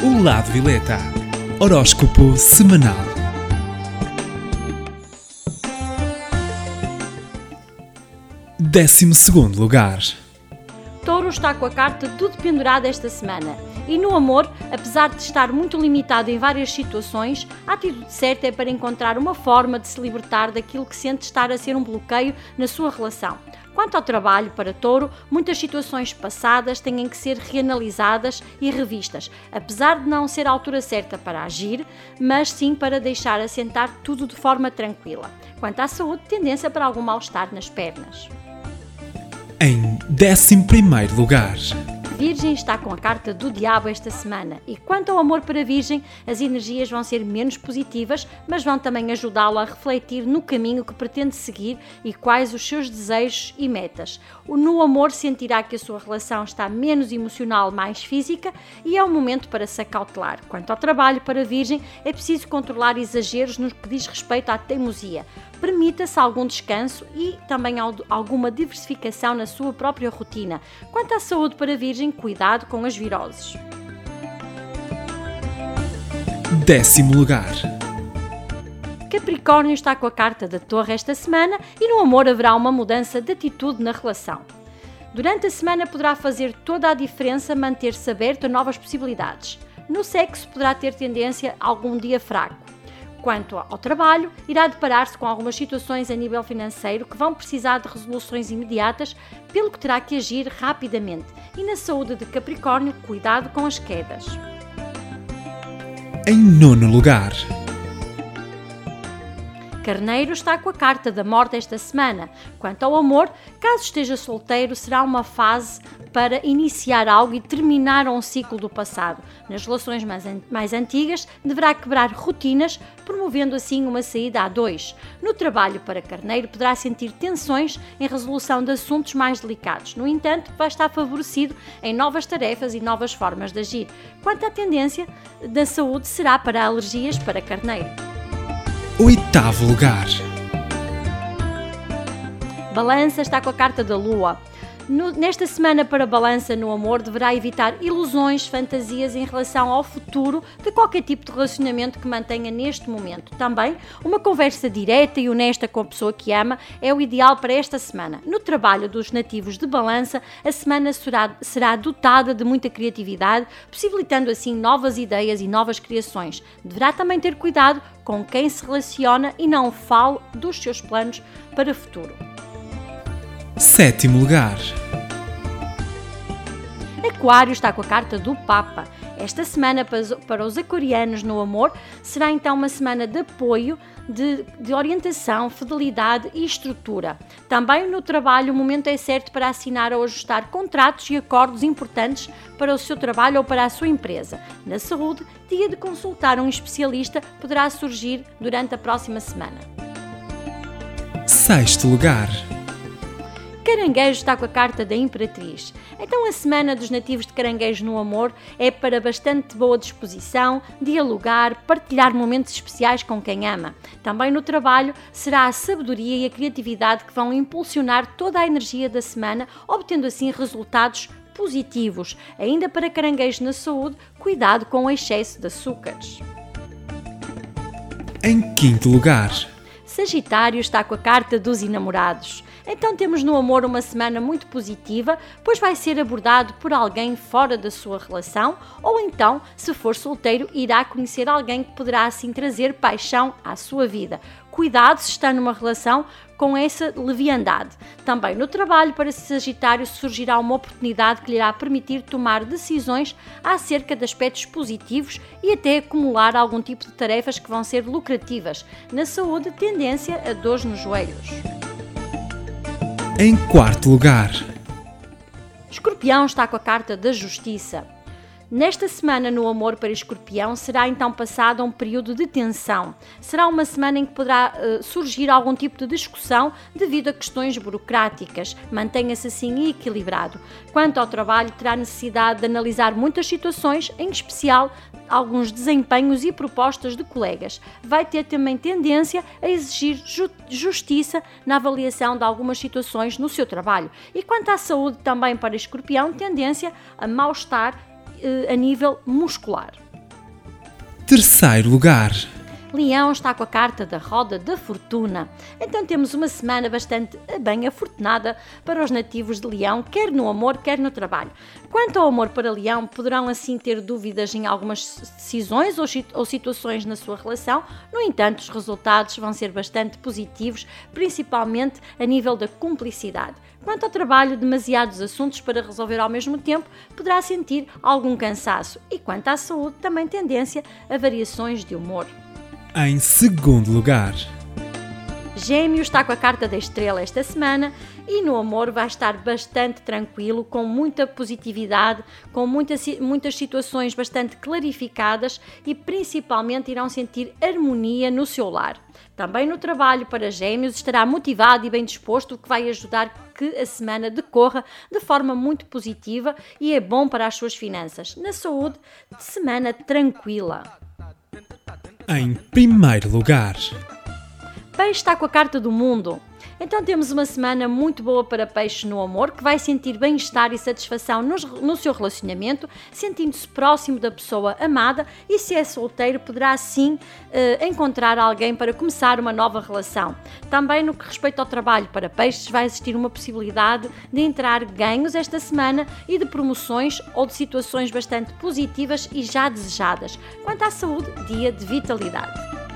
O Lado Violeta. Horóscopo semanal. Décimo segundo lugar. Touro está com a carta tudo pendurado esta semana. E no amor, apesar de estar muito limitado em várias situações, a atitude certa é para encontrar uma forma de se libertar daquilo que sente estar a ser um bloqueio na sua relação. Quanto ao trabalho para Touro, muitas situações passadas têm que ser reanalisadas e revistas, apesar de não ser a altura certa para agir, mas sim para deixar assentar tudo de forma tranquila. Quanto à saúde, tendência para algum mal-estar nas pernas. Em décimo primeiro lugar. Virgem está com a carta do diabo esta semana e quanto ao amor para Virgem, as energias vão ser menos positivas, mas vão também ajudá-lo a refletir no caminho que pretende seguir e quais os seus desejos e metas. No amor sentirá que a sua relação está menos emocional, mais física e é o momento para se acautelar. Quanto ao trabalho para Virgem, é preciso controlar exageros no que diz respeito à teimosia. Permita-se algum descanso e também alguma diversificação na sua própria rotina. Quanto à saúde para Virgem, cuidado com as viroses. Décimo lugar. Capricórnio está com a carta da Torre esta semana e no amor haverá uma mudança de atitude na relação. Durante a semana poderá fazer toda a diferença manter-se aberto a novas possibilidades. No sexo poderá ter tendência a algum dia fraco. Quanto ao trabalho, irá deparar-se com algumas situações a nível financeiro que vão precisar de resoluções imediatas, pelo que terá que agir rapidamente. E na saúde de Capricórnio, cuidado com as quedas. Em nono lugar. Carneiro está com a carta da morte esta semana. Quanto ao amor, caso esteja solteiro, será uma fase para iniciar algo e terminar um ciclo do passado. Nas relações mais, an mais antigas, deverá quebrar rotinas, promovendo assim uma saída a dois. No trabalho para Carneiro, poderá sentir tensões em resolução de assuntos mais delicados. No entanto, vai estar favorecido em novas tarefas e novas formas de agir. Quanto à tendência da saúde, será para alergias para Carneiro oitavo lugar. Balança está com a carta da Lua. No, nesta semana para balança no amor, deverá evitar ilusões, fantasias em relação ao futuro de qualquer tipo de relacionamento que mantenha neste momento. Também, uma conversa direta e honesta com a pessoa que ama é o ideal para esta semana. No trabalho dos nativos de balança, a semana será, será dotada de muita criatividade, possibilitando assim novas ideias e novas criações. Deverá também ter cuidado com quem se relaciona e não fale dos seus planos para o futuro. Sétimo lugar. Aquário está com a carta do Papa. Esta semana para os aquarianos no amor será então uma semana de apoio, de, de, orientação, fidelidade e estrutura. Também no trabalho, o momento é certo para assinar ou ajustar contratos e acordos importantes para o seu trabalho ou para a sua empresa. Na saúde, dia de consultar um especialista poderá surgir durante a próxima semana. Sexto lugar. Caranguejo está com a carta da Imperatriz. Então a semana dos nativos de Caranguejo no amor é para bastante boa disposição, dialogar, partilhar momentos especiais com quem ama. Também no trabalho será a sabedoria e a criatividade que vão impulsionar toda a energia da semana, obtendo assim resultados positivos. Ainda para caranguejo na saúde, cuidado com o excesso de açúcares. Em quinto lugar, Sagitário está com a carta dos enamorados. Então temos no amor uma semana muito positiva, pois vai ser abordado por alguém fora da sua relação, ou então, se for solteiro, irá conhecer alguém que poderá assim trazer paixão à sua vida. Cuidado se está numa relação com essa leviandade. Também no trabalho para Sagitário surgirá uma oportunidade que lhe irá permitir tomar decisões acerca de aspectos positivos e até acumular algum tipo de tarefas que vão ser lucrativas. Na saúde, tendência a dores nos joelhos. Em quarto lugar, Escorpião está com a carta da Justiça. Nesta semana no amor para Escorpião será então passado um período de tensão. Será uma semana em que poderá uh, surgir algum tipo de discussão devido a questões burocráticas. Mantenha-se assim equilibrado. Quanto ao trabalho, terá necessidade de analisar muitas situações, em especial alguns desempenhos e propostas de colegas. Vai ter também tendência a exigir ju justiça na avaliação de algumas situações no seu trabalho. E quanto à saúde, também para Escorpião, tendência a mal-estar eh, a nível muscular. Terceiro lugar. Leão está com a carta da roda da fortuna. Então temos uma semana bastante bem afortunada para os nativos de Leão, quer no amor, quer no trabalho. Quanto ao amor para Leão, poderão assim ter dúvidas em algumas decisões ou situações na sua relação, no entanto, os resultados vão ser bastante positivos, principalmente a nível da cumplicidade. Quanto ao trabalho, demasiados assuntos para resolver ao mesmo tempo, poderá sentir algum cansaço. E quanto à saúde, também tendência a variações de humor. Em segundo lugar, Gêmeo está com a carta da estrela esta semana e no amor vai estar bastante tranquilo, com muita positividade, com muita, muitas situações bastante clarificadas e principalmente irão sentir harmonia no seu lar. Também no trabalho para Gêmeos estará motivado e bem disposto, o que vai ajudar que a semana decorra de forma muito positiva e é bom para as suas finanças. Na saúde, semana tranquila. Em primeiro lugar, Peixe está com a carta do mundo. Então temos uma semana muito boa para peixe no amor, que vai sentir bem-estar e satisfação no, no seu relacionamento, sentindo-se próximo da pessoa amada e se é solteiro poderá assim uh, encontrar alguém para começar uma nova relação. Também no que respeita ao trabalho para peixes vai existir uma possibilidade de entrar ganhos esta semana e de promoções ou de situações bastante positivas e já desejadas. Quanto à saúde, dia de vitalidade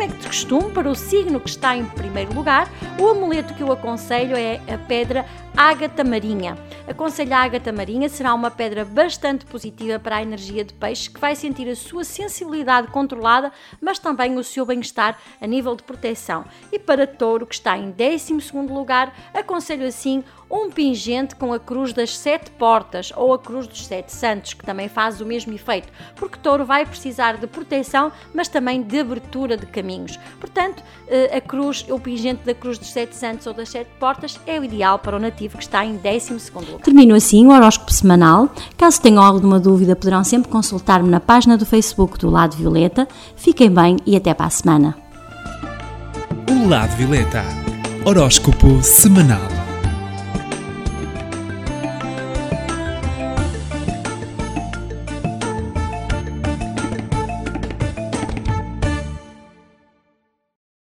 como é que de costume, para o signo que está em primeiro lugar, o amuleto que eu aconselho é a pedra ágata marinha. Aconselho a ágata marinha será uma pedra bastante positiva para a energia de peixe, que vai sentir a sua sensibilidade controlada, mas também o seu bem-estar a nível de proteção. E para touro, que está em 12 lugar, aconselho assim um pingente com a cruz das sete portas ou a cruz dos sete santos, que também faz o mesmo efeito, porque touro vai precisar de proteção, mas também de abertura de caminhos. Portanto, eh, a cruz, o pingente da cruz dos sete santos ou das sete portas é o ideal para o nativo que está em 12 lugar. Termino assim o horóscopo semanal. Caso tenham alguma dúvida, poderão sempre consultar-me na página do Facebook do Lado Violeta. Fiquem bem e até para a semana. O Lado Violeta. Horóscopo semanal.